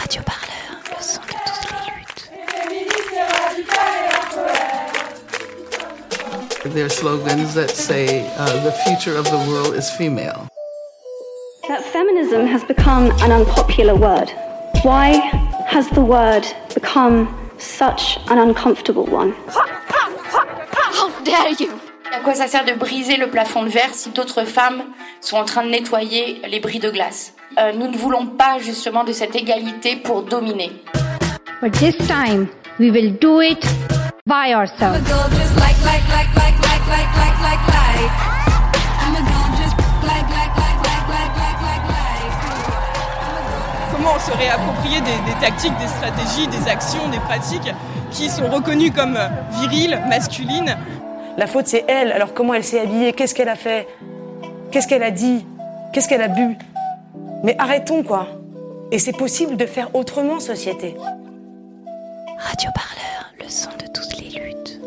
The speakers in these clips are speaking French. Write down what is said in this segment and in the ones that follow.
Radio Parleur, le son de toutes les luttes. There are slogans that say uh, the future of the world is female. That feminism has become an unpopular word. Why has the word become such an uncomfortable one? How dare you! À quoi ça sert de briser le plafond de verre si d'autres femmes sont en train de nettoyer les bris de glace? Euh, Nous ne voulons pas justement de cette égalité pour dominer. But this time, we will do it by ourselves. comment on se réapproprier des, des tactiques, des stratégies, des actions, des pratiques qui sont reconnues comme viriles, masculines. La faute, c'est elle. Alors comment elle s'est habillée Qu'est-ce qu'elle a fait Qu'est-ce qu'elle a dit Qu'est-ce qu'elle a bu Mais arrêtons, quoi. Et c'est possible de faire autrement, société. Radio Parleur, le son de toutes les luttes.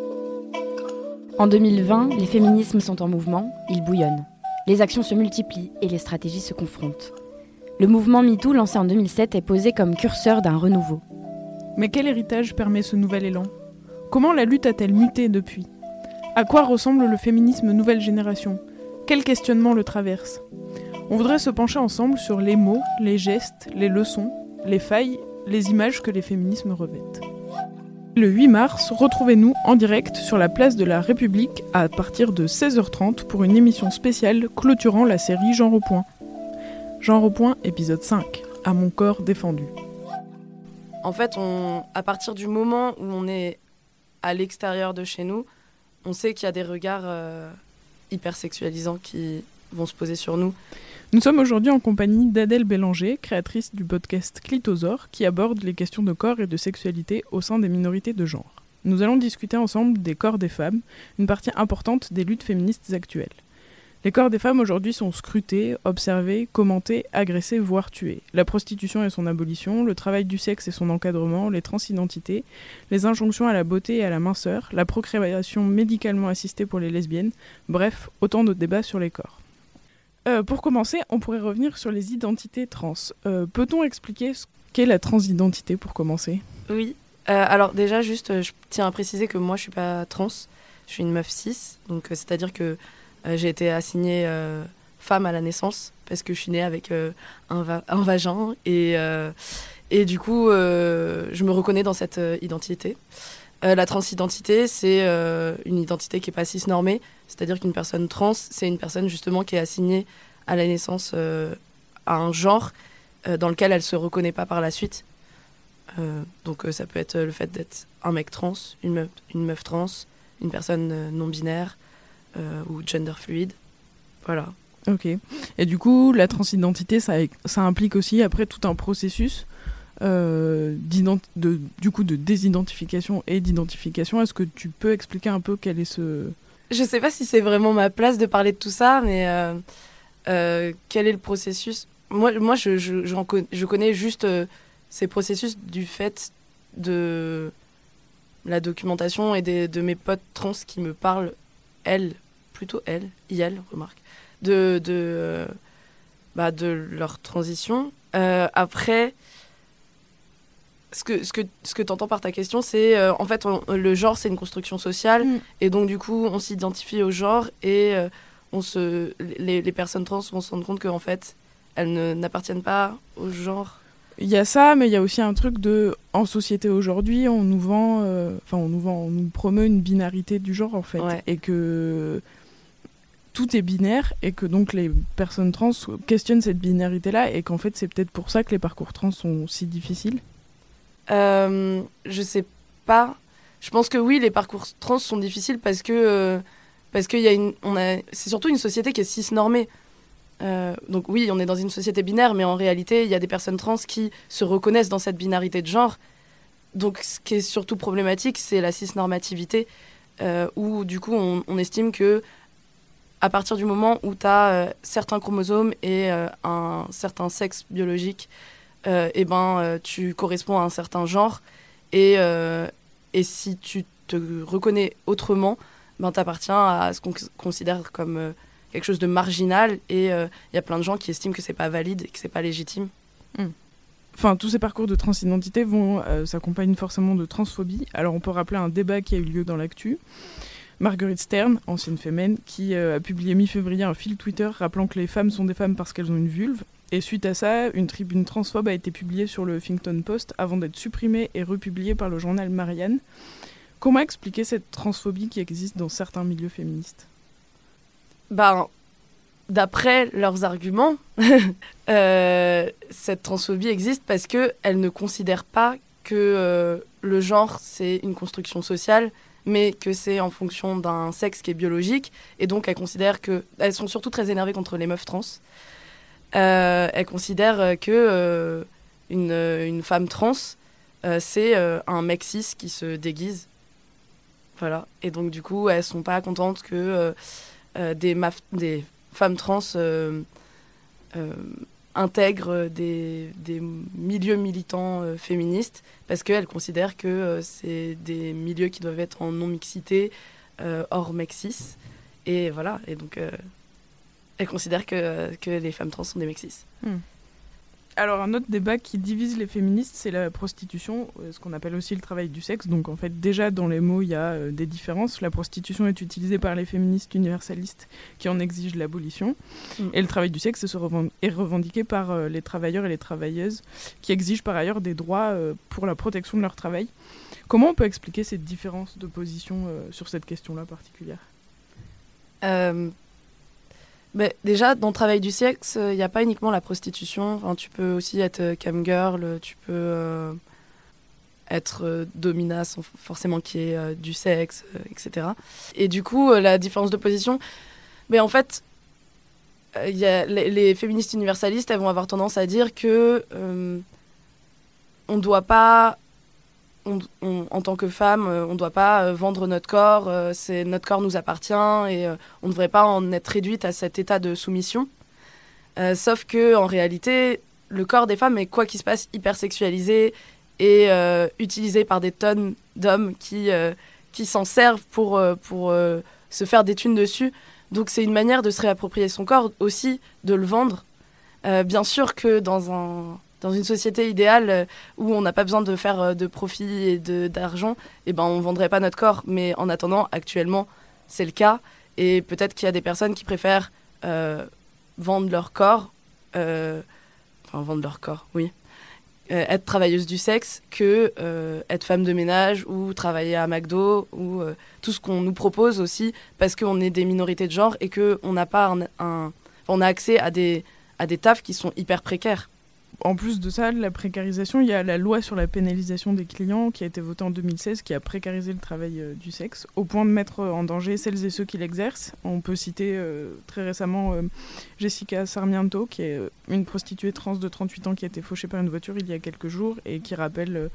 En 2020, les féminismes sont en mouvement, ils bouillonnent. Les actions se multiplient et les stratégies se confrontent. Le mouvement MeToo, lancé en 2007, est posé comme curseur d'un renouveau. Mais quel héritage permet ce nouvel élan? Comment la lutte a-t-elle muté depuis? À quoi ressemble le féminisme nouvelle génération? Quels questionnements le traversent On voudrait se pencher ensemble sur les mots, les gestes, les leçons, les failles, les images que les féminismes revêtent. Le 8 mars, retrouvez-nous en direct sur la place de la République à partir de 16h30 pour une émission spéciale clôturant la série Genre au point. Genre au point, épisode 5. À mon corps défendu. En fait, à partir du moment où on est à l'extérieur de chez nous, on sait qu'il y a des regards euh, hyper sexualisants qui vont se poser sur nous. Nous sommes aujourd'hui en compagnie d'Adèle Bélanger, créatrice du podcast Clitosaure, qui aborde les questions de corps et de sexualité au sein des minorités de genre. Nous allons discuter ensemble des corps des femmes, une partie importante des luttes féministes actuelles. Les corps des femmes aujourd'hui sont scrutés, observés, commentés, agressés, voire tués. La prostitution et son abolition, le travail du sexe et son encadrement, les transidentités, les injonctions à la beauté et à la minceur, la procréation médicalement assistée pour les lesbiennes, bref, autant de débats sur les corps. Euh, pour commencer, on pourrait revenir sur les identités trans. Euh, Peut-on expliquer ce qu'est la transidentité pour commencer? Oui. Euh, alors déjà, juste, je tiens à préciser que moi, je suis pas trans. Je suis une meuf cis. Donc, c'est-à-dire que j'ai été assignée femme à la naissance parce que je suis née avec un, un vagin. Et, et du coup, je me reconnais dans cette identité. Euh, la transidentité, c'est euh, une identité qui est pas cisnormée. C'est-à-dire qu'une personne trans, c'est une personne justement qui est assignée à la naissance euh, à un genre dans lequel elle se reconnaît pas par la suite. Donc ça peut être le fait d'être un mec trans, une meuf, une meuf trans, une personne non binaire euh, ou gender fluide. Voilà. Ok. Et du coup, la transidentité, ça implique aussi après tout un processus euh, de, du coup de désidentification et d'identification. Est-ce que tu peux expliquer un peu quel est ce... Je sais pas si c'est vraiment ma place de parler de tout ça, mais euh, euh, quel est le processus? Moi, moi je, je, je connais juste ces processus du fait de la documentation et de mes potes trans qui me parlent, elles, plutôt elles, IL, remarque, de, de, bah, de leur transition. Après, ce que, ce que, ce que tu entends par ta question, c'est euh, en fait, on- le genre, c'est une construction sociale. Mm. Et donc, du coup, on s'identifie au genre et euh, on se, les, les personnes trans vont se rendre compte qu'en fait, elles ne- n'appartiennent pas au genre. Il y a ça, mais il y a aussi un truc de... En société aujourd'hui, on nous vend... euh, Enfin, on nous vend, on nous promeut une binarité du genre, en fait. Ouais. Et que tout est binaire et que donc les personnes trans questionnent cette binarité-là et qu'en fait, c'est peut-être pour ça que les parcours trans sont si difficiles. Euh, je sais pas. Je pense que oui, les parcours trans sont difficiles parce que euh, parce qu'il y a une, c'est surtout une société qui est cisnormée. Euh, donc oui, on est dans une société binaire, mais en réalité, il y a des personnes trans qui se reconnaissent dans cette binarité de genre. Donc ce qui est surtout problématique, c'est la cisnormativité, euh, où du coup, on, on estime que à partir du moment où tu as certains chromosomes et un certain sexe biologique, euh, eh ben, euh, tu corresponds à un certain genre. Et, euh, et si tu te reconnais autrement, ben, tu appartiens à ce qu'on considère comme euh, quelque chose de marginal. Et il y a plein de gens qui estiment que c'est pas valide et que c'est pas légitime. enfin tous ces parcours de transidentité vont euh, s'accompagner forcément de transphobie. Alors on peut rappeler un débat qui a eu lieu dans l'actu. Marguerite Stern, ancienne fémène, qui euh, a publié mi-février un fil Twitter rappelant que les femmes sont des femmes parce qu'elles ont une vulve. Et suite à ça, une tribune transphobe a été publiée sur le Huffington Post avant d'être supprimée et republiée par le journal Marianne. Comment expliquer cette transphobie qui existe dans certains milieux féministes? Ben, d'après leurs arguments, euh, cette transphobie existe parce qu'elles ne considèrent pas que euh, le genre, c'est une construction sociale, mais que c'est en fonction d'un sexe qui est biologique. Et donc, elles considèrent que. Elles sont surtout très énervées contre les meufs trans. Euh, elles considèrent que une, une, femme trans, c'est un mec cis qui se déguise. Voilà. Et donc, du coup, elles sont pas contentes que des, femmes trans euh, euh, intègrent des, des, milieux militants euh, féministes parce qu'elles considèrent que c'est des milieux qui doivent être en non-mixité, hors mexis. Et voilà, et donc elles considèrent que, que les femmes trans sont des mexis. Hmm. Alors un autre débat qui divise les féministes, c'est la prostitution, euh, ce qu'on appelle aussi le travail du sexe. Donc en fait déjà dans les mots il y a euh, des différences. La prostitution est utilisée par les féministes universalistes qui en exigent l'abolition. Mm. Et le travail du sexe est revendiqué par euh, les travailleurs et les travailleuses qui exigent par ailleurs des droits pour la protection de leur travail. Comment on peut expliquer cette différence de position sur cette question-là particulière? Mais déjà, dans le travail du sexe, il n'y a pas uniquement la prostitution. Enfin, tu peux aussi être euh, cam girl, tu peux euh, être euh, domina sans forcément qu'il y ait du sexe, etc. Et du coup, la différence de position, mais en fait, les, féministes universalistes, elles vont avoir tendance à dire que on ne doit pas en tant que femme, euh, on ne doit pas euh, vendre notre corps, euh, c'est notre corps nous appartient et on ne devrait pas en être réduite à cet état de soumission. sauf que en réalité, le corps des femmes est quoi qu'il se passe hyper sexualisé et utilisé par des tonnes d'hommes qui qui s'en servent pour pour se faire des thunes dessus. Donc c'est une manière de se réapproprier son corps aussi, de le vendre. bien sûr que dans un dans une société idéale euh, où on n'a pas besoin de faire euh, de profit et d'argent, et eh ben on vendrait pas notre corps. Mais en attendant, actuellement, c'est le cas. Et peut-être qu'il y a des personnes qui préfèrent euh, vendre leur corps, enfin vendre leur corps, oui, être travailleuse du sexe que être femme de ménage ou travailler à McDo ou tout ce qu'on nous propose aussi parce qu'on est des minorités de genre et qu'on n'a pas un, on a accès à des à des tafs qui sont hyper précaires en plus de ça, la précarisation, il y a la loi sur la pénalisation des clients qui a été votée en 2016 qui a précarisé le travail euh, du sexe au point de mettre en danger celles et ceux qui l'exercent. On peut citer euh, très récemment euh, Jessica Sarmiento, qui est une prostituée trans de 38 ans qui a été fauchée par une voiture il y a quelques jours et qui rappelle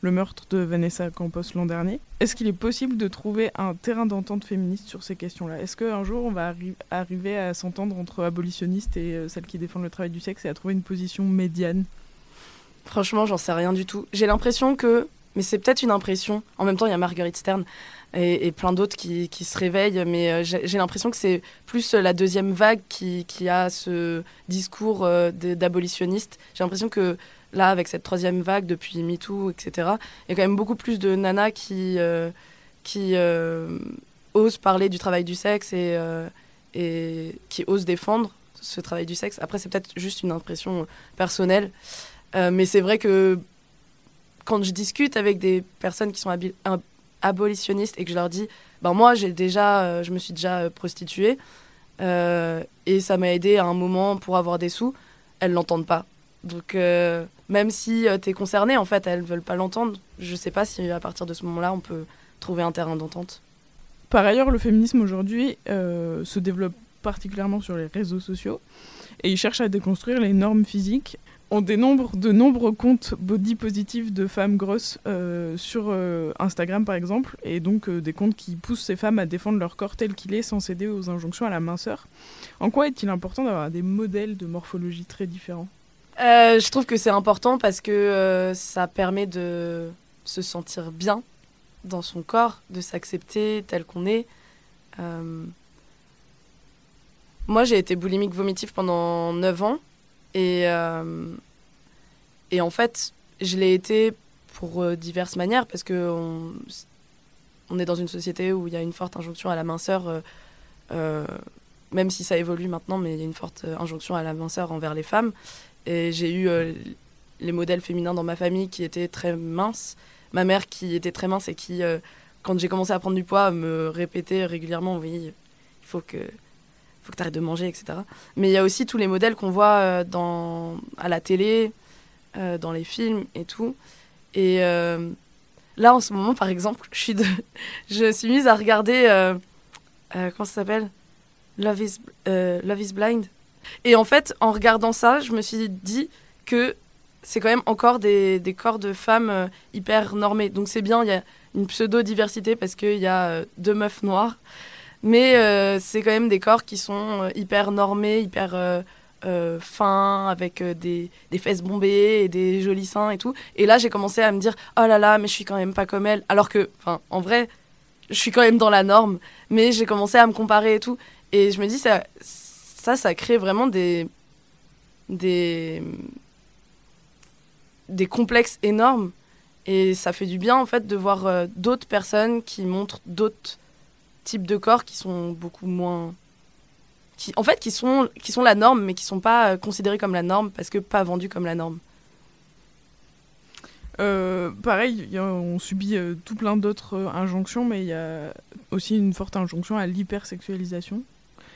le meurtre de Vanessa Campos l'an dernier. Est-ce qu'il est possible de trouver un terrain d'entente féministe sur ces questions-là? Est-ce qu'un jour on va arriver à s'entendre entre abolitionnistes et euh, celles qui défendent le travail du sexe et à trouver une position médiane? Franchement, j'en sais rien du tout. J'ai l'impression que, mais c'est peut-être une impression, en même temps il y a Marguerite Stern et, plein d'autres qui, se réveillent, mais euh, j'ai l'impression que c'est plus la deuxième vague qui, a ce discours euh, d'abolitionniste. J'ai l'impression que là, avec cette troisième vague depuis MeToo, etc., il y a quand même beaucoup plus de nanas qui, euh, euh, osent parler du travail du sexe et, euh, et qui osent défendre ce travail du sexe. Après, c'est peut-être juste une impression personnelle, mais c'est vrai que quand je discute avec des personnes qui sont abolitionnistes et que je leur dis, ben moi, j'ai déjà, je me suis déjà prostituée et ça m'a aidé à un moment pour avoir des sous, elles l'entendent pas. Donc même si euh, tu es concerné, en fait, elles veulent pas l'entendre. Je sais pas si à partir de ce moment-là, on peut trouver un terrain d'entente. Par ailleurs, le féminisme aujourd'hui euh, se développe particulièrement sur les réseaux sociaux et il cherche à déconstruire les normes physiques. On dénombre de nombreux comptes body positifs de femmes grosses euh, sur Instagram par exemple, et donc des comptes qui poussent ces femmes à défendre leur corps tel qu'il est sans céder aux injonctions à la minceur. En quoi est-il important d'avoir des modèles de morphologie très différents? Euh, je trouve que c'est important parce que euh, ça permet de se sentir bien dans son corps, de s'accepter tel qu'on est. Euh, moi, j'ai été boulimique vomitif pendant 9 ans et, et en fait, je l'ai été pour diverses manières, parce que on, est dans une société où il y a une forte injonction à la minceur, même si ça évolue maintenant, mais il y a une forte injonction à la minceur envers les femmes. Et j'ai eu euh, les modèles féminins dans ma famille qui étaient très minces. Ma mère qui était très mince et qui, euh, quand j'ai commencé à prendre du poids, me répétait régulièrement, oui, il faut que faut que tu arrêtes de manger, etc. Mais il y a aussi tous les modèles qu'on voit euh, à la télé, dans les films et tout. Et là, en ce moment, par exemple, je suis, je suis mise à regarder. comment ça s'appelle? Love is, Love is Blind. Et en fait, en regardant ça, je me suis dit que c'est quand même encore des, des corps de femmes euh, hyper normés. Donc c'est bien, il y a une pseudo-diversité parce qu'il y a euh, deux meufs noires. Mais euh, c'est quand même des corps qui sont hyper normés, hyper fins, avec des, des fesses bombées et des jolis seins et tout. Et là, j'ai commencé à me dire, oh là là, mais je suis quand même pas comme elle. Alors que, enfin, en vrai, je suis quand même dans la norme. Mais j'ai commencé à me comparer et tout. Et je me dis, ça, ça, ça crée vraiment des, des, des complexes énormes. Et ça fait du bien, en fait, de voir euh, d'autres personnes qui montrent d'autres types de corps qui sont beaucoup moins. Qui, en fait, qui sont, qui sont la norme, mais qui sont pas euh, considérés comme la norme parce que pas vendus comme la norme. Euh, pareil, on subit tout plein d'autres injonctions, mais il y a aussi une forte injonction à l'hypersexualisation.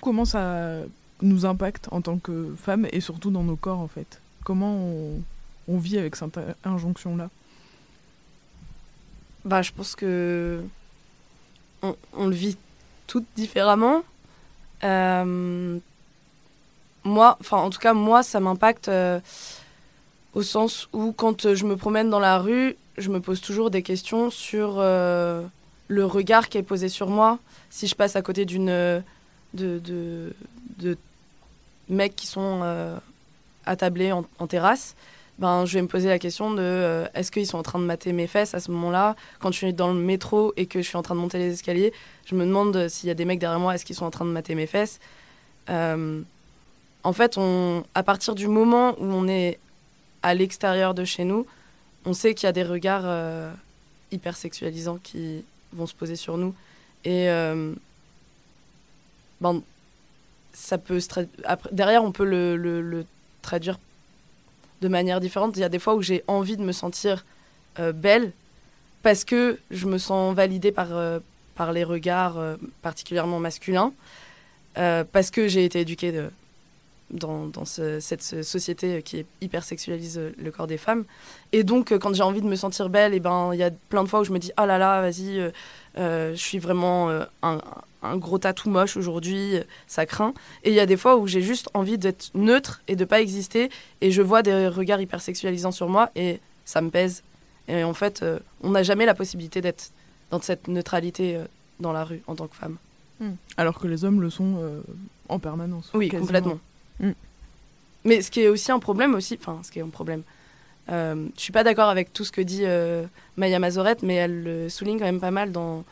Comment ça nous impacte en tant que femmes et surtout dans nos corps en fait Comment on, vit avec cette in- injonction-là? Bah, je pense que on, le vit toutes différemment. Euh, moi, enfin, en tout cas, moi, ça m'impacte euh, au sens où quand je me promène dans la rue, je me pose toujours des questions sur euh, le regard qui est posé sur moi. Si je passe à côté d'une de, de mecs qui sont euh, attablés en, terrasse, ben, je vais me poser la question de euh, est-ce qu'ils sont en train de mater mes fesses à ce moment-là? Quand je suis dans le métro et que je suis en train de monter les escaliers, je me demande s'il y a des mecs derrière moi, est-ce qu'ils sont en train de mater mes fesses? Euh, En fait, on, à partir du moment où on est à l'extérieur de chez nous, on sait qu'il y a des regards hyper sexualisants qui vont se poser sur nous. Et ben, ça peut après, derrière, on peut le, traduire de manière différente. Il y a des fois où j'ai envie de me sentir euh, belle parce que je me sens validée par, euh, par les regards euh, particulièrement masculins, parce que j'ai été éduquée dans, dans ce- cette ce- société qui hyper sexualise le corps des femmes. Et donc, quand j'ai envie de me sentir belle, et ben, il y a plein de fois où je me dis, oh là là, vas-y, je suis vraiment euh, un, un gros tatou moche aujourd'hui, euh, ça craint. Et il y a des fois où j'ai juste envie d'être neutre et de pas exister, et je vois des regards hyper sexualisants sur moi, et ça me pèse. Et en fait, euh, on n'a jamais la possibilité d'être dans cette neutralité euh, dans la rue en tant que femme. Alors que les hommes le sont euh, en permanence. Oui, quasiment. complètement. Mm. Mais ce qui est aussi un problème aussi, enfin, ce qui est un problème, euh, je suis pas d'accord avec tout ce que dit euh, Maya Mazorette, mais elle le souligne quand même pas mal dans,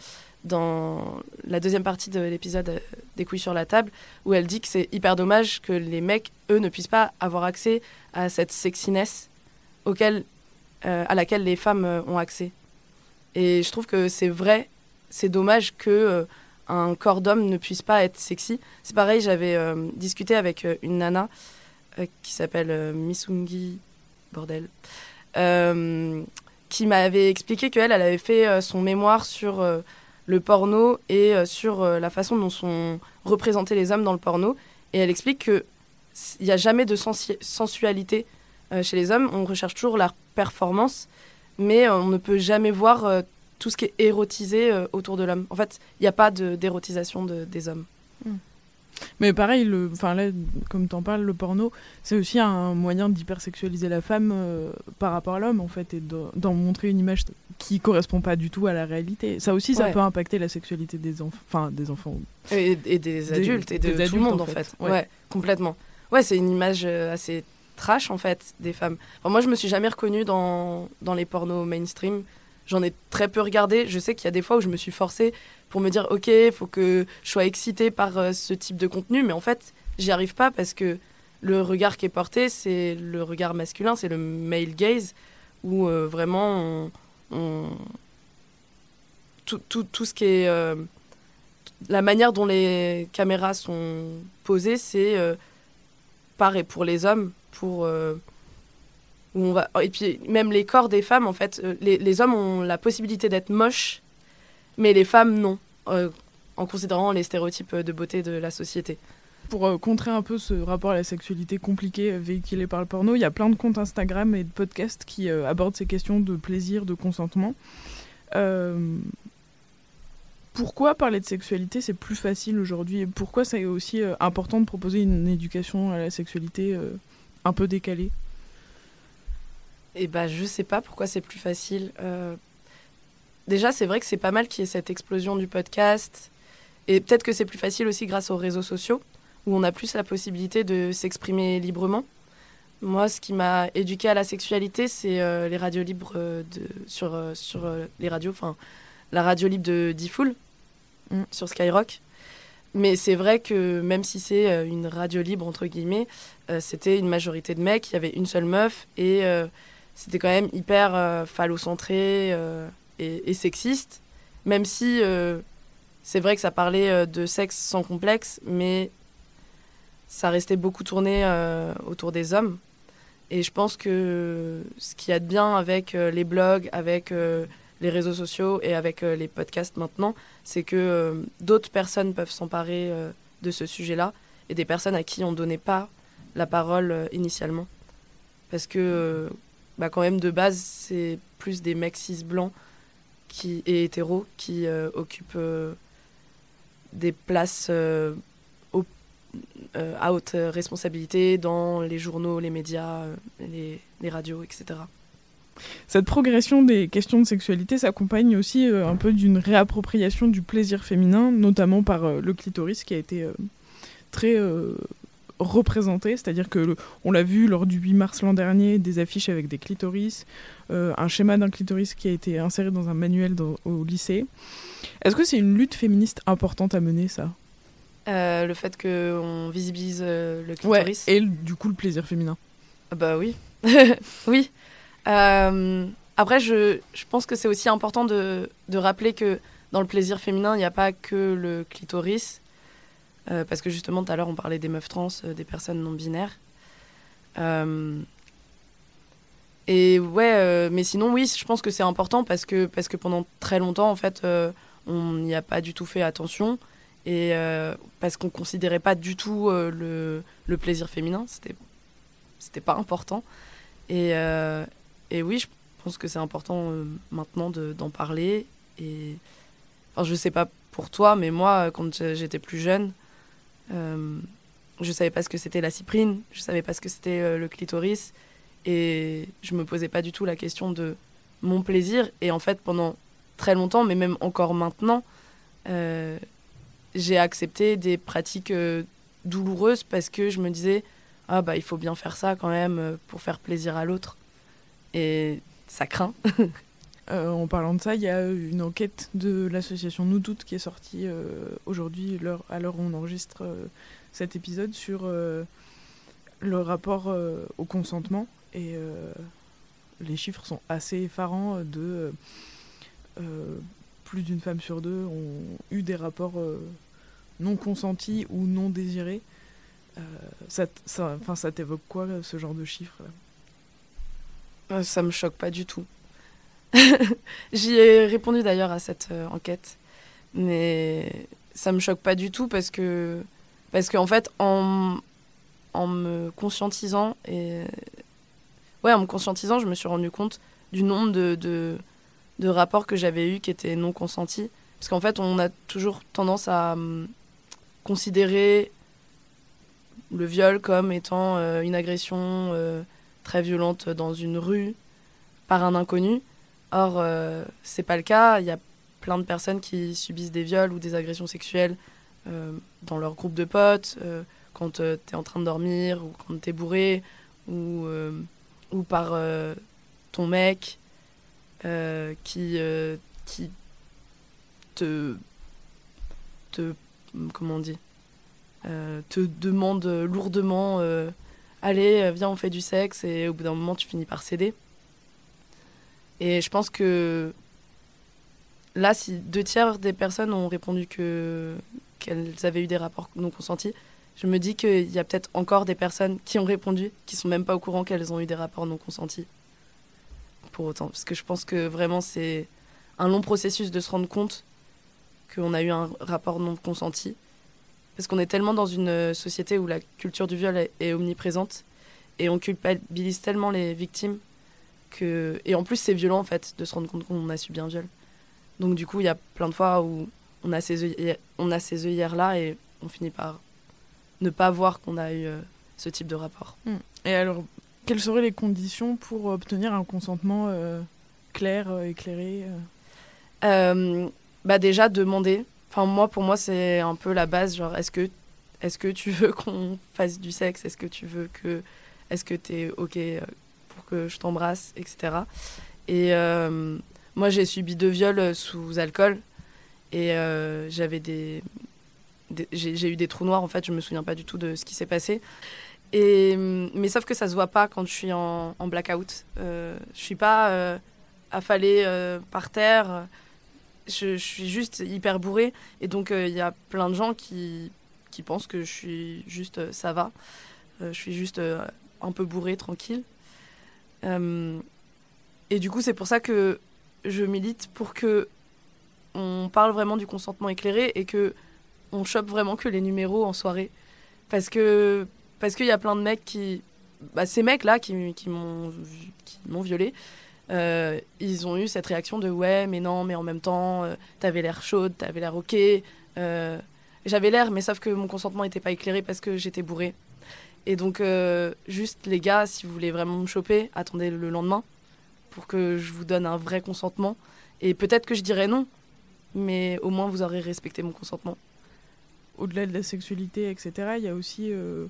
la deuxième partie de l'épisode euh, des couilles sur la table, où elle dit que c'est hyper dommage que les mecs, eux, ne puissent pas avoir accès à cette sexiness auquel, euh, à laquelle les femmes ont accès. Et je trouve que c'est vrai, c'est dommage que un corps d'homme ne puisse pas être sexy. C'est pareil, j'avais discuté avec une nana qui s'appelle Missungi, bordel, euh, qui m'avait expliqué qu'elle, elle avait fait euh, son mémoire sur euh, le porno et sur la façon dont sont représentés les hommes dans le porno. Et elle explique que il n'y a jamais de sensualité chez les hommes. On recherche toujours la performance, mais on ne peut jamais voir tout ce qui est érotisé autour de l'homme. En fait, il n'y a pas d'érotisation de, des hommes. Mais pareil, le, enfin là, comme t'en parles, le porno, c'est aussi un moyen d'hypersexualiser la femme euh, par rapport à l'homme, en fait, et de- d'en montrer une image qui correspond pas du tout à la réalité. Ça aussi, ça Ouais. peut impacter la sexualité des enfants, des enfants. Et, et des adultes et de des tout le monde en en fait. fait. Ouais. Ouais. complètement. Ouais, c'est une image euh, assez trash en fait des femmes. Enfin, moi, je me suis jamais reconnue dans, dans les pornos mainstream. J'en ai très peu regardé. Je sais qu'il y a des fois où je me suis forcée pour me dire ok, il faut que je sois excitée par euh, ce type de contenu, mais en fait, j'y arrive pas parce que le regard qui est porté, c'est le regard masculin, c'est le male gaze, où euh, vraiment tout, tout, tout, ce qui est euh, la manière dont les caméras sont posées, c'est euh, pareil pour les hommes, pour on va et puis même les corps des femmes en fait, les, les hommes ont la possibilité d'être moches, mais les femmes non, en considérant les stéréotypes de beauté de la société pour euh, contrer un peu ce rapport à la sexualité compliqué euh, véhiculé par le porno, il y a plein de comptes Instagram et de podcasts qui euh, abordent ces questions de plaisir, de consentement. pourquoi parler de sexualité c'est plus facile aujourd'hui Pourquoi c'est aussi important de proposer une éducation à la sexualité un peu décalée? Eh ben, je sais pas pourquoi c'est plus facile. Déjà, c'est vrai que c'est pas mal qu'il y ait cette explosion du podcast. Et peut-être que c'est plus facile aussi grâce aux réseaux sociaux où on a plus la possibilité de s'exprimer librement. Moi, ce qui m'a éduqué à la sexualité, c'est euh, les radios libres euh, de, sur, euh, sur les radios, enfin, la radio libre de D-Fool mm. sur Skyrock. Mais c'est vrai que même si c'est une radio libre, entre guillemets, c'était une majorité de mecs, il y avait une seule meuf, et c'était quand même hyper phallocentré et, et, sexiste, même si c'est vrai que ça parlait de sexe sans complexe, mais ça restait beaucoup tourné euh, autour des hommes. Et je pense que ce qu'il y a de bien avec euh, les blogs, avec euh, les réseaux sociaux et avec les podcasts maintenant, c'est que d'autres personnes peuvent s'emparer de ce sujet-là et des personnes à qui on ne donnait pas la parole initialement. Parce que, bah, quand même, de base, c'est plus des mecs cis blancs qui, et hétéros qui occupent des places euh, à haute responsabilité dans les journaux, les médias, euh, les, radios, etc. Cette progression des questions de sexualité s'accompagne aussi euh, un peu d'une réappropriation du plaisir féminin, notamment par le clitoris qui a été très représenté, c'est-à-dire que on l'a vu lors du 8 mars l'an dernier, des affiches avec des clitoris, un schéma d'un clitoris qui a été inséré dans un manuel au lycée. Est-ce que c'est une lutte féministe importante à mener ça? Euh, le fait qu'on visibilise euh, le clitoris. et du coup le plaisir féminin. Ah bah oui. oui. Euh, après, je, je, pense que c'est aussi important de, de, rappeler que dans le plaisir féminin, il n'y a pas que le clitoris. Parce que justement, tout à l'heure, on parlait des meufs trans, des personnes non binaires. et ouais, mais sinon, oui, je pense que c'est important parce que, parce que pendant très longtemps, en fait, on n'y a pas du tout fait attention et euh, parce qu'on considérait pas du tout euh, le, le, plaisir féminin, c'était pas important. Et, euh, et oui, je pense que c'est important maintenant d'en parler. Et enfin, je sais pas pour toi, mais moi, quand j'étais plus jeune, je savais pas ce que c'était la cyprine, je savais pas ce que c'était le clitoris, et je me posais pas du tout la question de mon plaisir. Et en fait, pendant très longtemps, mais même encore maintenant, j'ai accepté des pratiques euh, douloureuses parce que je me disais ah bah il faut bien faire ça quand même euh, pour faire plaisir à l'autre et ça craint. Euh, en parlant de ça, il y a une enquête de l'association Nous Toutes qui est sortie aujourd'hui, à l'heure où on enregistre cet épisode, sur le rapport au consentement. Et les chiffres sont assez effarants de plus d'une femme sur deux ont eu des rapports euh, non consentis ou non désirés. Euh, ça, ça, t'évoque quoi ce genre de chiffres euh, Ça me choque pas du tout. J'y ai répondu d'ailleurs à cette enquête, mais ça me choque pas du tout parce que parce qu'en fait en en me conscientisant et ouais en me conscientisant je me suis rendu compte du nombre de de rapports que j'avais eus qui étaient non consentis. Parce qu'en fait, on a toujours tendance à considérer le viol comme étant euh, une agression euh, très violente dans une rue par un inconnu. Or, euh, c'est pas le cas. Il y a plein de personnes qui subissent des viols ou des agressions sexuelles dans leur groupe de potes, quand tu es en train de dormir ou quand tu es bourré ou, par ton mec. Euh, qui, euh, te, euh, Te demande lourdement allez, viens, on fait du sexe, et au bout d'un moment, tu finis par céder. Et je pense que là, si deux tiers des personnes ont répondu que qu'elles avaient eu des rapports non consentis, je me dis qu'il y a peut-être encore des personnes qui ont répondu, qui sont même pas au courant qu'elles ont eu des rapports non consentis. Pour autant, parce que je pense que vraiment c'est un long processus de se rendre compte qu'on a eu un rapport non consenti. Parce qu'on est tellement dans une société où la culture du viol est, omniprésente et on culpabilise tellement les victimes que. Et en plus, c'est violent en fait de se rendre compte qu'on a subi un viol. Donc, du coup, il y a plein de fois où on a ces, œillères, on a ces œillères-là et on finit par ne pas voir qu'on a eu euh, ce type de rapport. Hmm. Et alors, quelles seraient les conditions pour obtenir un consentement euh, clair, euh, éclairé bah déjà demander. Enfin moi pour moi c'est un peu la base genre est-ce que est-ce que tu veux qu'on fasse du sexe? Est-ce que tu veux que est-ce que tu es OK je t'embrasse etc. Et moi j'ai subi deux viols sous alcool et j'avais des j'ai eu des trous noirs en fait, je me souviens pas du tout de ce qui s'est passé. Et, mais sauf que ça se voit pas quand je suis en, blackout. Euh, je suis pas euh, affalée euh, par terre. Je, suis juste hyper bourrée. Et donc il y a plein de gens qui, qui pensent que je suis juste ça va. je suis juste un peu bourrée, tranquille. Et du coup c'est pour ça que je milite pour que on parle vraiment du consentement éclairé et que on chope vraiment que les numéros en soirée. Parce que parce qu'il y a plein de mecs qui. Bah, ces mecs-là qui, qui m'ont violé, euh, ils ont eu cette réaction de ouais, mais non, mais en même temps, euh, t'avais l'air chaude, t'avais l'air ok. Euh, j'avais l'air, mais sauf que mon consentement n'était pas éclairé parce que j'étais bourré. Et donc, juste les gars, si vous voulez vraiment me choper, attendez le lendemain pour que je vous donne un vrai consentement. Et peut-être que je dirai non, mais au moins vous aurez respecté mon consentement au-delà de la sexualité, etc., il y a aussi euh,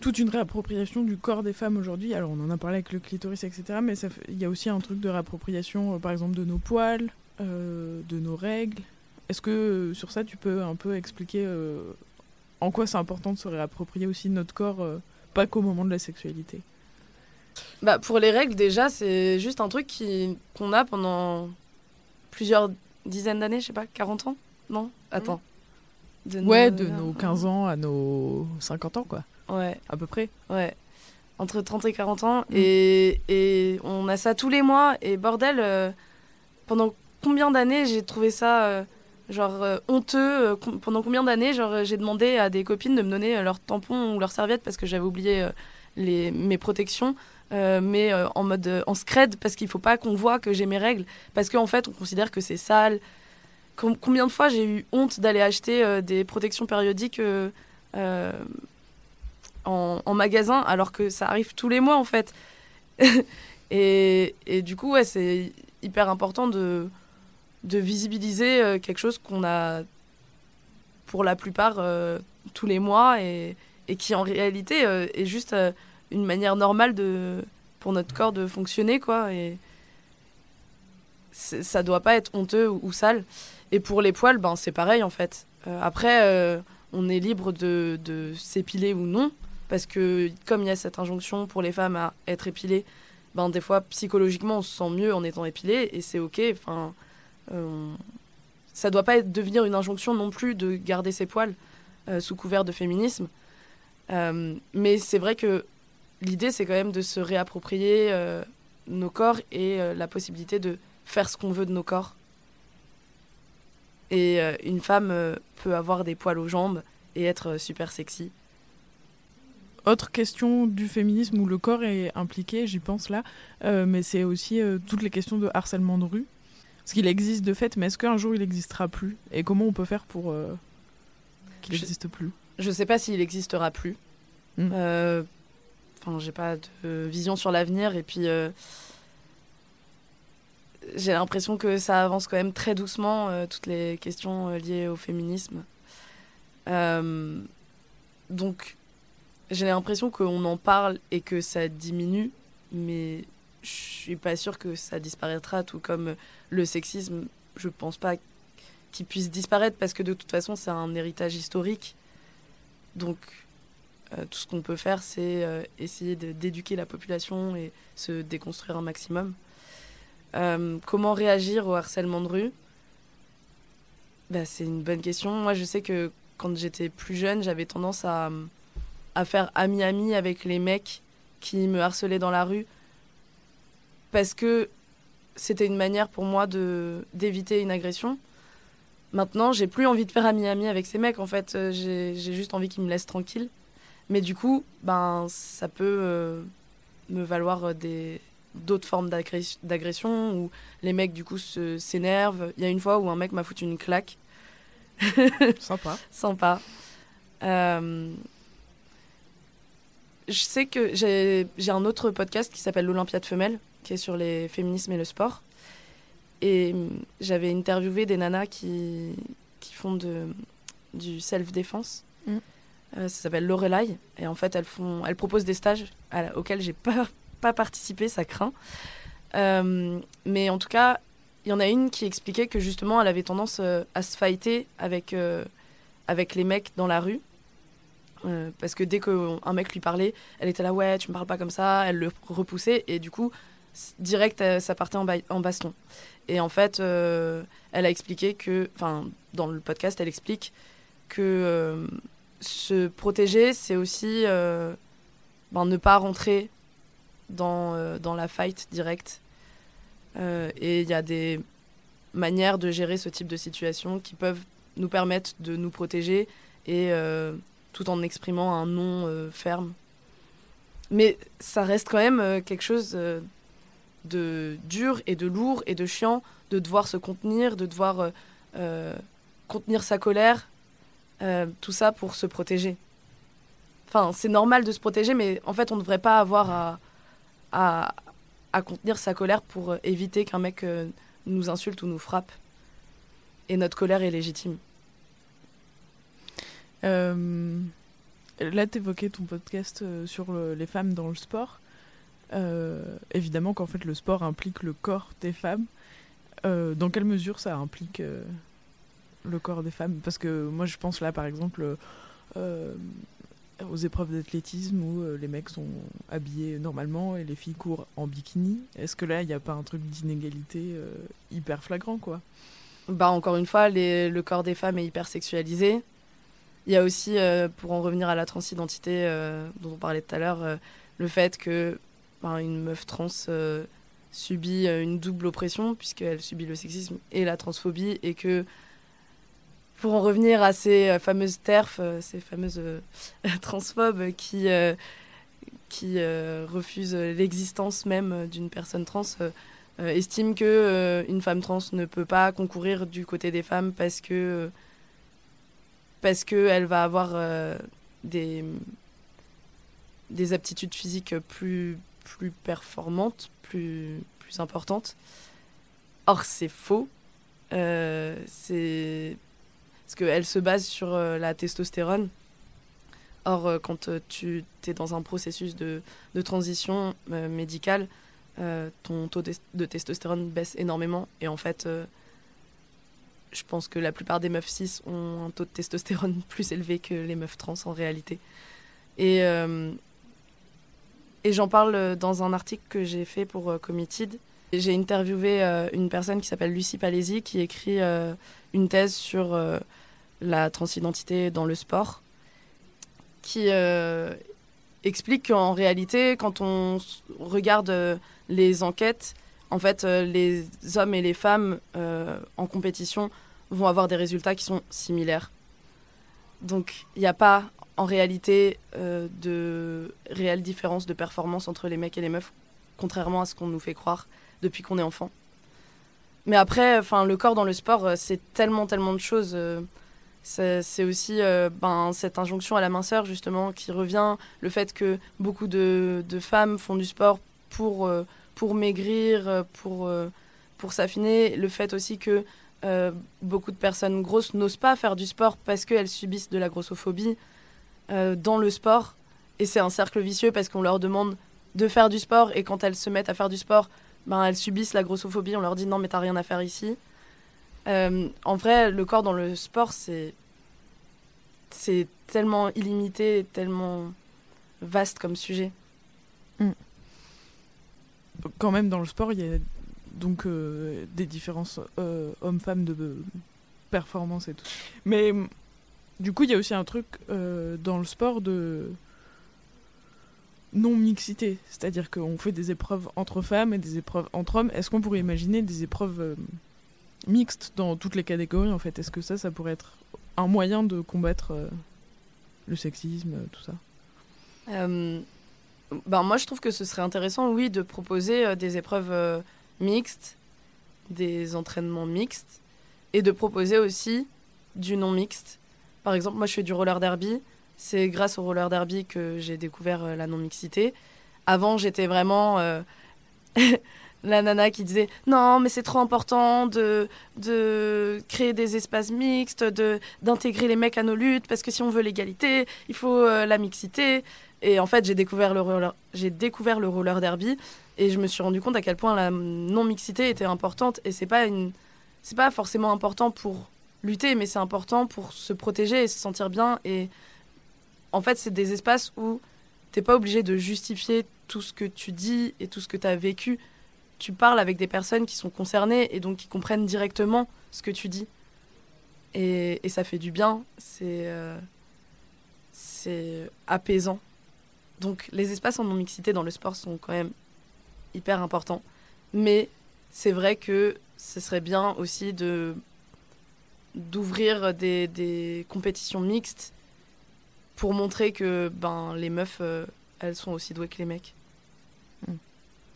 toute une réappropriation du corps des femmes aujourd'hui. Alors, on en a parlé avec le clitoris, etc., mais il y a aussi un truc de réappropriation, euh, par exemple, de nos poils, euh, de nos règles. Est-ce que sur ça, tu peux un peu expliquer en quoi c'est important de se réapproprier aussi notre corps, pas qu'au moment de la sexualité? Bah, Pour les règles, déjà, c'est juste un truc qu'on a pendant plusieurs dizaines d'années, je sais pas, 40 ans Non? Attends ouais, de nos 15 ans à nos 50 ans, quoi. Ouais. À peu près. Ouais. Entre 30 et 40 ans. Mm. Et, et, on a ça tous les mois. Et bordel, euh, pendant combien d'années j'ai trouvé ça euh, genre euh, honteux Pendant combien d'années genre j'ai demandé à des copines de me donner leur tampon ou leur serviette parce que j'avais oublié les, mes protections. mais en mode en scred parce qu'il faut pas qu'on voit que j'ai mes règles parce qu'en fait on considère que c'est sale combien de fois j'ai eu honte d'aller acheter euh, des protections périodiques euh, euh, en, magasin alors que ça arrive tous les mois en fait. et, et, du coup, ouais, c'est hyper important de, de visibiliser quelque chose qu'on a pour la plupart tous les mois et, qui en réalité est juste une manière normale de, pour notre corps de fonctionner quoi. Et ça doit pas être honteux ou sale. Et pour les poils, ben, c'est pareil en fait. Euh, après, euh, on est libre de, de s'épiler ou non, parce que comme il y a cette injonction pour les femmes à être épilées, ben, des fois psychologiquement on se sent mieux en étant épilé et c'est ok. Enfin, euh, ça doit pas devenir une injonction non plus de garder ses poils sous couvert de féminisme. mais c'est vrai que l'idée c'est quand même de se réapproprier nos corps et la possibilité de faire ce qu'on veut de nos corps et euh, une femme euh, peut avoir des poils aux jambes et être euh, super sexy. Autre question du féminisme où le corps est impliqué, j'y pense là, mais c'est aussi toutes les questions de harcèlement de rue. Parce qu'il existe de fait, mais est-ce qu'un jour il n'existera plus? Et comment on peut faire pour qu'il n'existe plus? Je ne sais pas s'il n'existera plus. Hmm. Enfin, j'ai pas de vision sur l'avenir et puis j'ai l'impression que ça avance quand même très doucement, euh, toutes les questions euh, liées au féminisme. Euh, donc, j'ai l'impression qu'on en parle et que ça diminue, mais je suis pas sûre que ça disparaîtra, tout comme le sexisme, je pense pas qu'il puisse disparaître parce que de toute façon, c'est un héritage historique. Donc, tout ce qu'on peut faire, c'est essayer d'éduquer la population et se déconstruire un maximum. comment réagir au harcèlement de rue? Bah, C'est une bonne question. Moi, je sais que quand j'étais plus jeune, j'avais tendance à, à faire ami-ami avec les mecs qui me harcelaient dans la rue parce que c'était une manière pour moi de d'éviter une agression. Maintenant, j'ai plus envie de faire ami-ami avec ces mecs. En fait, euh, j'ai juste envie qu'ils me laissent tranquille. Mais du coup, ben, ça peut euh, me valoir euh, des d'autres formes d'agression où les mecs du coup s'énervent. Il y a une fois où un mec m'a foutu une claque. Sympa. Sympa. je sais que j'ai un autre podcast qui s'appelle l'Olympiade femelle qui est sur les féminismes et le sport. Et hum, j'avais interviewé des nanas qui, qui font de, du self-défense. Mm. Euh, ça s'appelle Lorelai. Et en fait, elles, font, elles proposent des stages auxquels j'ai pas, pas participé, ça craint. Euh, mais en tout cas, il y en a une qui expliquait que justement, elle avait tendance euh, à se fighter avec, avec les mecs dans la rue. parce que dès qu'un mec lui parlait, elle était là, ouais, tu me parles pas comme ça, elle le repoussait. Et du coup, direct, euh, ça partait en, baston. Et en fait, euh, elle a expliqué que, enfin, dans le podcast, elle explique que euh, se protéger, c'est aussi ben, ne pas rentrer dans, dans la fight directe. et il y a des manières de gérer ce type de situation qui peuvent nous permettre de nous protéger et tout en exprimant un non ferme. Mais ça reste quand même quelque chose de dur et de lourd et de chiant de devoir se contenir, de devoir euh, euh, contenir sa colère, euh, tout ça pour se protéger. Enfin, c'est normal de se protéger, mais en fait, on ne devrait pas avoir à, à, contenir sa colère pour éviter qu'un mec nous insulte ou nous frappe. Et notre colère est légitime. là, tu évoquais ton podcast sur les femmes dans le sport. Euh, évidemment qu'en fait le sport implique le corps des femmes. Euh, dans quelle mesure ça implique euh, le corps des femmes? Parce que moi je pense là par exemple aux épreuves d'athlétisme où les mecs sont habillés normalement et les filles courent en bikini. Est-ce que là il n'y a pas un truc d'inégalité hyper flagrant quoi? Bah encore une fois, le corps des femmes est hyper sexualisé. Il y a aussi, pour en revenir à la transidentité dont on parlait tout à l'heure, le fait que une meuf trans euh, subit euh, une double oppression, puisqu'elle subit le sexisme et la transphobie, et que pour en revenir à ces euh, fameuses TERF, ces fameuses transphobes qui, qui refusent l'existence même d'une personne trans, estiment que une femme trans ne peut pas concourir du côté des femmes parce que parce qu'elle va avoir des, des aptitudes physiques plus plus performante, plus, plus importante. Or, c'est faux. Euh, c'est parce qu'elle se base sur euh, la testostérone. Or, euh, quand tu es dans un processus de, de transition médicale, ton taux de, testostérone baisse énormément. Et en fait, je pense que la plupart des meufs cis ont un taux de testostérone plus élevé que les meufs trans en réalité. Et, et j'en parle euh, dans un article que j'ai fait pour euh, Committed. J'ai interviewé euh, une personne qui s'appelle Lucie Palési qui écrit une thèse sur la transidentité dans le sport, qui explique qu'en réalité, quand on regarde les enquêtes, en fait, les hommes et les femmes en compétition vont avoir des résultats qui sont similaires. Donc, il n'y a pas en réalité euh, de réelles différences de performance entre les mecs et les meufs, contrairement à ce qu'on nous fait croire depuis qu'on est enfant. Mais après, enfin, le corps dans le sport, euh, c'est tellement, tellement de choses. Euh, c'est aussi ben, cette injonction à la minceur, justement, qui revient. Le fait que beaucoup de, de femmes font du sport pour, pour maigrir, pour, pour s'affiner. Le fait aussi que beaucoup de personnes grosses n'osent pas faire du sport parce qu'elles subissent de la grossophobie. Euh, dans le sport. Et c'est un cercle vicieux parce qu'on leur demande de faire du sport et quand elles se mettent à faire du sport, ben, elles subissent la grossophobie. On leur dit non, mais t'as rien à faire ici. Euh, en vrai, le corps dans le sport, c'est c'est tellement illimité, tellement vaste comme sujet. Quand même, dans le sport, il y a donc euh, des différences euh, hommes-femmes de performance et tout. Mais mm, du coup, il y a aussi un truc euh, dans le sport de non-mixité. C'est-à-dire qu'on fait des épreuves entre femmes et des épreuves entre hommes. Est-ce qu'on pourrait imaginer des épreuves euh, mixtes dans toutes les catégories, en fait? Est-ce que ça, pourrait être un moyen de combattre euh, le sexisme, tout ça? Ben moi, je trouve que ce serait intéressant, oui, de proposer des épreuves mixtes, des entraînements mixtes, et de proposer aussi du non mixte. Par exemple, moi, je fais du roller derby. C'est grâce au roller derby que j'ai découvert euh, la non mixité. Avant, j'étais vraiment euh, la nana qui disait non, mais c'est trop important de, de créer des espaces mixtes, d'intégrer les mecs à nos luttes, parce que si on veut l'égalité, il faut euh, la mixité. Et en fait, j'ai découvert le roller, j'ai découvert le roller derby et je me suis rendu compte à quel point la non mixité était importante. Et c'est pas pas forcément important pour lutter, mais c'est important pour se protéger et se sentir bien. Et en fait, c'est des espaces où t'es pas obligé de justifier tout ce que tu dis et tout ce que tu as vécu. Tu parles avec des personnes qui sont concernées et donc qui comprennent directement ce que tu dis. Et, et ça fait du bien. C'est euh, c'est apaisant. Donc les espaces en non-mixité dans le sport sont quand même hyper importants. Mais c'est vrai que ce serait bien aussi de d'ouvrir des, compétitions mixtes pour montrer que ben, les meufs, euh, elles sont aussi douées que les mecs.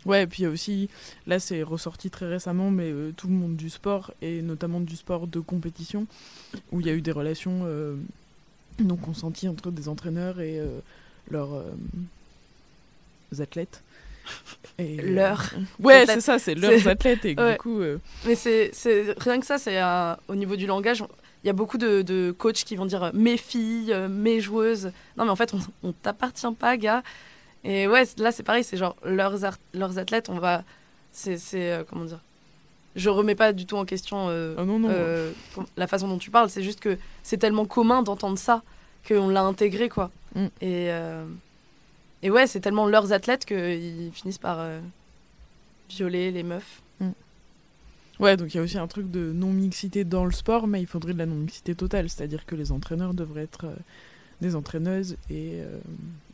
Ouais, et puis aussi, là c'est ressorti très récemment, mais euh, tout le monde du sport, et notamment du sport de compétition, où il y a eu des relations euh, non consenties entre des entraîneurs et leurs athlètes. Et, euh, Leurs Ouais, c'est ça, c'est leurs athlètes, et Ouais. du coup... euh, Mais c'est rien que ça, c'est euh, au niveau du langage. Il y a beaucoup de, de coachs qui vont dire mes filles, mes joueuses. Non, mais en fait, on, on t'appartient pas, gars. Et ouais, là, c'est pareil, c'est genre leurs, leurs athlètes, on va. C'est. euh, comment dire Je remets pas du tout en question Ah non, non. com- la façon dont tu parles. C'est juste que c'est tellement commun d'entendre ça qu'on l'a intégré, quoi. Mm. Et, et ouais, c'est tellement leurs athlètes qu'ils finissent par euh, violer les meufs. Ouais, donc il y a aussi un truc de non-mixité dans le sport, mais il faudrait de la non-mixité totale, c'est-à-dire que les entraîneurs devraient être euh, des entraîneuses et euh,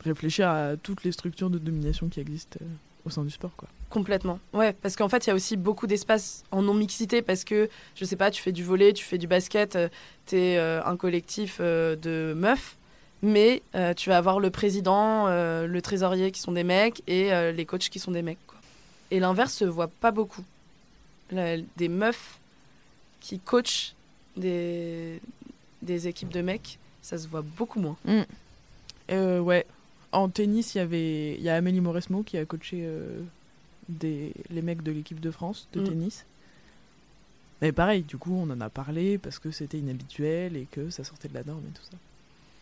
réfléchir à toutes les structures de domination qui existent euh, au sein du sport, quoi. Complètement. Ouais, parce qu'en fait, il y a aussi beaucoup d'espace en non-mixité parce que, je sais pas, tu fais du volet, tu fais du basket, t'es euh, un collectif euh, de meufs, mais euh, tu vas avoir le président, euh, le trésorier qui sont des mecs et euh, les coachs qui sont des mecs. quoi. Et l'inverse se voit pas beaucoup. La- des meufs qui coachent des, des équipes de mecs, ça se voit beaucoup moins. Euh, ouais. En tennis, il y avait il y a Amélie Mauresmo qui a coaché euh, des, les mecs de l'équipe de France de Mm. tennis. Mais pareil, du coup, on en a parlé parce que c'était inhabituel et que ça sortait de la norme et tout ça.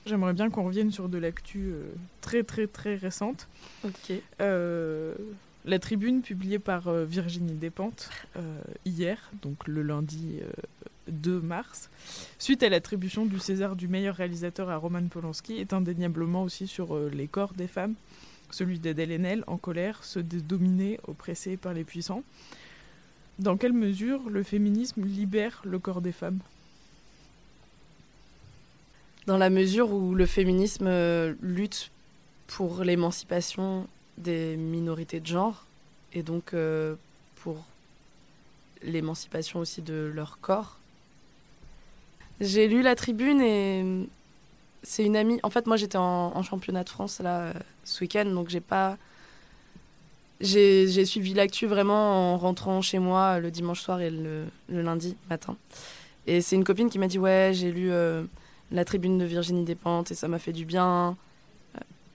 J'aimerais bien qu'on revienne sur de l'actu euh, très très très récente. Ok. Euh, la tribune publiée par euh, Virginie Despentes hier, donc le lundi euh, 2 mars, suite à l'attribution du César du meilleur réalisateur à Roman Polanski, est indéniablement aussi sur les corps des femmes. Celui d'Adèle Haenel, en colère, ceux des dominés, oppressés par les puissants. Dans quelle mesure le féminisme libère le corps des femmes? Dans la mesure où le féminisme euh, lutte pour l'émancipation des minorités de genre et donc euh, pour l'émancipation aussi de leur corps. J'ai lu la tribune et euh, c'est une amie. En fait, moi j'étais en, championnat de France là ce week-end, donc j'ai pas. J'ai suivi l'actu vraiment en rentrant chez moi le dimanche soir et le, lundi matin. Et c'est une copine qui m'a dit Ouais, j'ai lu la tribune de Virginie Despentes et ça m'a fait du bien.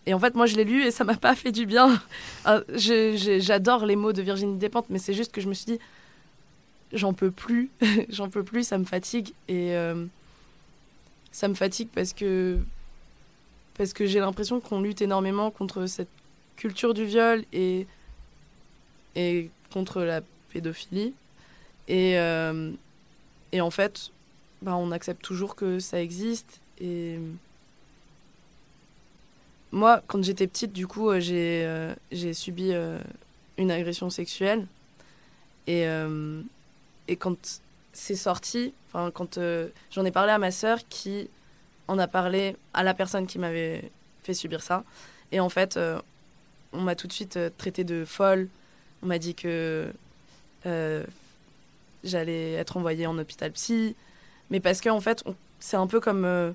Et en fait, moi, je l'ai lu et ça m'a pas fait du bien. Euh, je- J'adore les mots de Virginie Despentes, mais c'est juste que je me suis dit, j'en peux plus, j'en peux plus, ça me fatigue. Et euh, ça me fatigue parce que, parce que j'ai l'impression qu'on lutte énormément contre cette culture du viol et, et contre la pédophilie. Et, euh, et en fait, bah, on accepte toujours que ça existe et, moi, quand j'étais petite, du coup, euh, j'ai euh, j'ai subi euh, une agression sexuelle. Et, et quand c'est sorti, quand j'en ai parlé à ma sœur qui en a parlé à la personne qui m'avait fait subir ça. Et en fait, on m'a tout de suite traité de folle. On m'a dit que j'allais être envoyée en hôpital psy. Mais parce qu'en en fait, c'est un peu comme euh,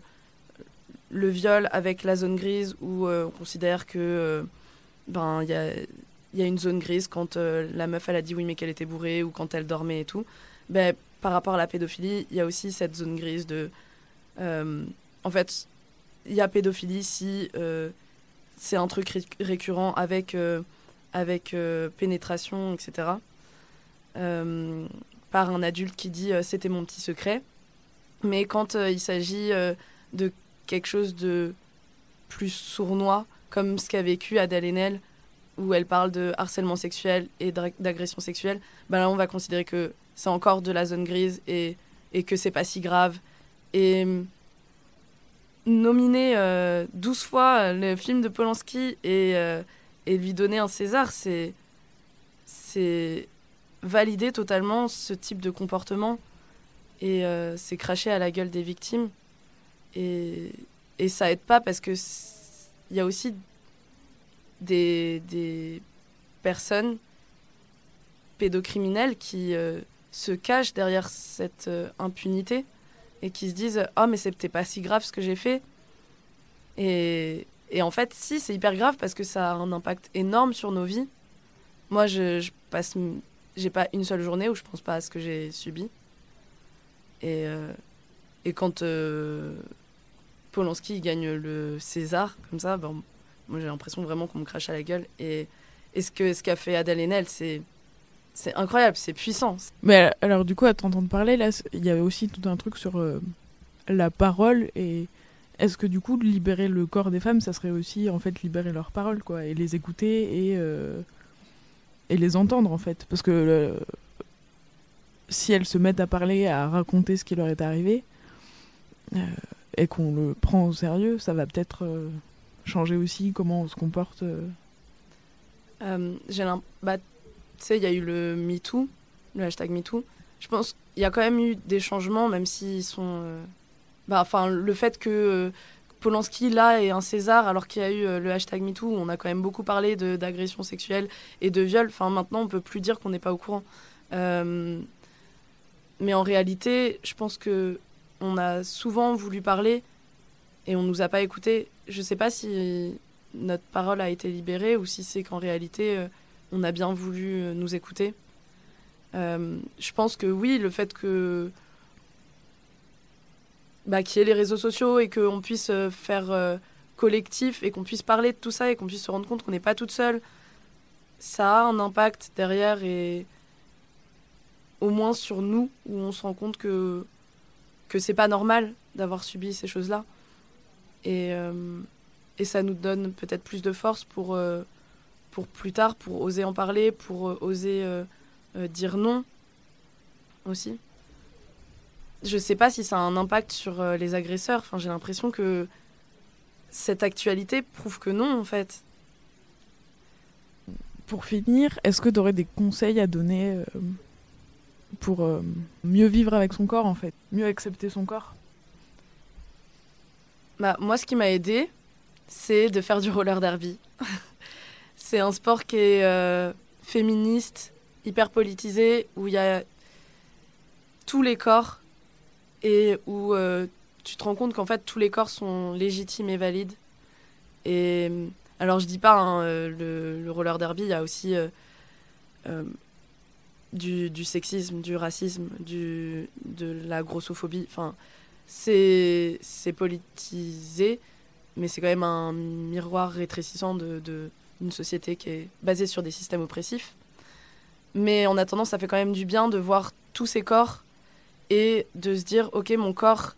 le viol avec la zone grise où euh, on considère que euh, ben il y a, une zone grise quand la meuf elle a dit oui mais qu'elle était bourrée ou quand elle dormait et tout. Ben, par rapport à la pédophilie, il y a aussi cette zone grise de en fait il y a pédophilie si c'est un truc ré- récurrent avec avec pénétration etc. Par un adulte qui dit c'était mon petit secret. Mais quand euh, il s'agit euh, de quelque chose de plus sournois, comme ce qu'a vécu Adèle Haenel, où elle parle de harcèlement sexuel et d'agression sexuelle, ben là on va considérer que c'est encore de la zone grise et, et que c'est pas si grave. Et hum, nominer euh, 12 fois le film de Polanski et, euh, lui donner un César, c'est valider totalement ce type de comportement et euh, c'est cracher à la gueule des victimes. Et, et ça aide pas parce que il y a aussi des, des personnes pédocriminelles qui euh, se cachent derrière cette euh, impunité et qui se disent Oh, mais c'était pas si grave ce que j'ai fait. Et, et en fait, si, c'est hyper grave parce que ça a un impact énorme sur nos vies. Moi, je, je passe. J'ai pas une seule journée où je pense pas à ce que j'ai subi. Et, euh, et quand euh, Polanski gagne le César, comme ça, ben, moi j'ai l'impression vraiment qu'on me crache à la gueule. Et, et ce qu'a ce qu'a fait Adèle Haenel, c'est c'est incroyable, c'est puissant. Mais alors, du coup, à t'entendre parler, là, il y avait aussi tout un truc sur euh, la parole et est-ce que du coup, libérer le corps des femmes, ça serait aussi en fait libérer leurs paroles, quoi, et les écouter et, et les entendre en fait Parce que si elles se mettent à parler, à raconter ce qui leur est arrivé, euh, et qu'on le prend au sérieux, ça va peut-être euh, changer aussi comment on se comporte. euh. J'ai l'im- bah, tu sais, il y a eu le MeToo, le hashtag MeToo. Je pense qu'il y a quand même eu des changements, même s'ils sont. Bah, enfin, le fait que Polanski, là, ait un César, alors qu'il y a eu le hashtag MeToo, où on a quand même beaucoup parlé d'agression sexuelle et de viol. Enfin, maintenant, on peut plus dire qu'on n'est pas au courant. Mais en réalité, je pense que on a souvent voulu parler et on nous a pas écouté. Je sais pas si notre parole a été libérée ou si c'est qu'en réalité euh, on a bien voulu euh, nous écouter. Euh, je pense que oui, le fait que bah, qu'il y ait les réseaux sociaux et qu'on puisse faire collectif et qu'on puisse parler de tout ça et qu'on puisse se rendre compte qu'on n'est pas toute seule, ça a un impact derrière et au moins sur nous où on se rend compte que que c'est pas normal d'avoir subi ces choses-là. Et euh, et ça nous donne peut-être plus de force pour euh, pour plus tard pour oser en parler pour euh, oser dire non aussi. Je sais pas si ça a un impact sur les agresseurs. Enfin j'ai l'impression que cette actualité prouve que non en fait. Pour finir, est-ce que tu aurais des conseils à donner pour euh, mieux vivre avec son corps en fait, mieux accepter son corps Bah, moi, ce qui m'a aidé, c'est de faire du roller derby. c'est un sport qui est euh, féministe, hyper politisé, où il y a tous les corps et où euh, tu te rends compte qu'en fait tous les corps sont légitimes et valides. Et alors je dis pas hein, le, le roller derby, il y a aussi du, sexisme, du racisme, du, de la grossophobie. Enfin, c'est politisé, mais c'est quand même un miroir rétrécissant de, de- d'une société qui est basée sur des systèmes oppressifs. Mais en attendant, ça fait quand même du bien de voir tous ces corps et de se dire, ok, mon corps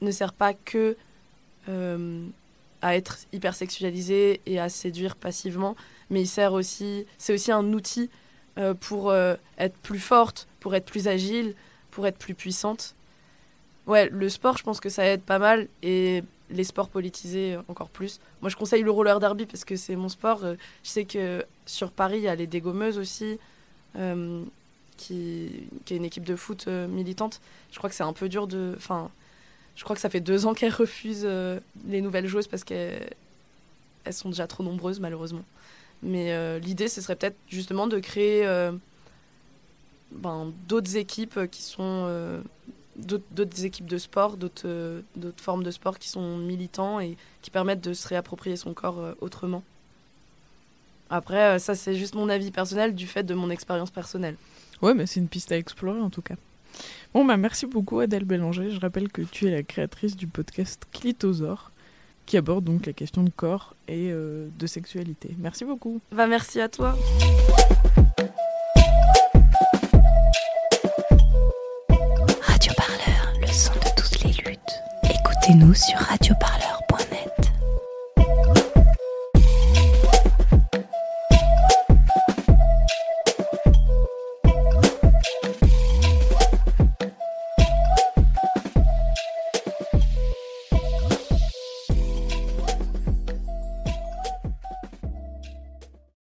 ne sert pas que euh, à être hyper sexualisé et à séduire passivement, mais il sert aussi, c'est aussi un outil euh, pour euh, être plus forte, pour être plus agile, pour être plus puissante. Ouais, le sport, je pense que ça aide pas mal et les sports politisés encore plus. Moi, je conseille le roller derby parce que c'est mon sport. Euh, je sais que sur Paris, il y a les dégommeuses aussi, qui, est une équipe de foot militante. Je crois que c'est un peu dur de. Enfin, je crois que ça fait deux ans qu'elles refusent les nouvelles joueuses parce qu'elles elles sont déjà trop nombreuses, malheureusement. Mais l'idée, ce serait peut-être justement de créer ben, d'autres équipes qui sont d'autres équipes de sport, d'autres formes de sport qui sont militants et qui permettent de se réapproprier son corps euh, autrement. Après, euh, ça c'est juste mon avis personnel du fait de mon expérience personnelle. Ouais, mais c'est une piste à explorer en tout cas. Bon, bah merci beaucoup Adèle Bélanger. Je rappelle que tu es la créatrice du podcast Clitosaure, qui aborde donc la question de corps et euh, de sexualité. Merci beaucoup. Bah merci à toi. Écoutez-nous sur Radio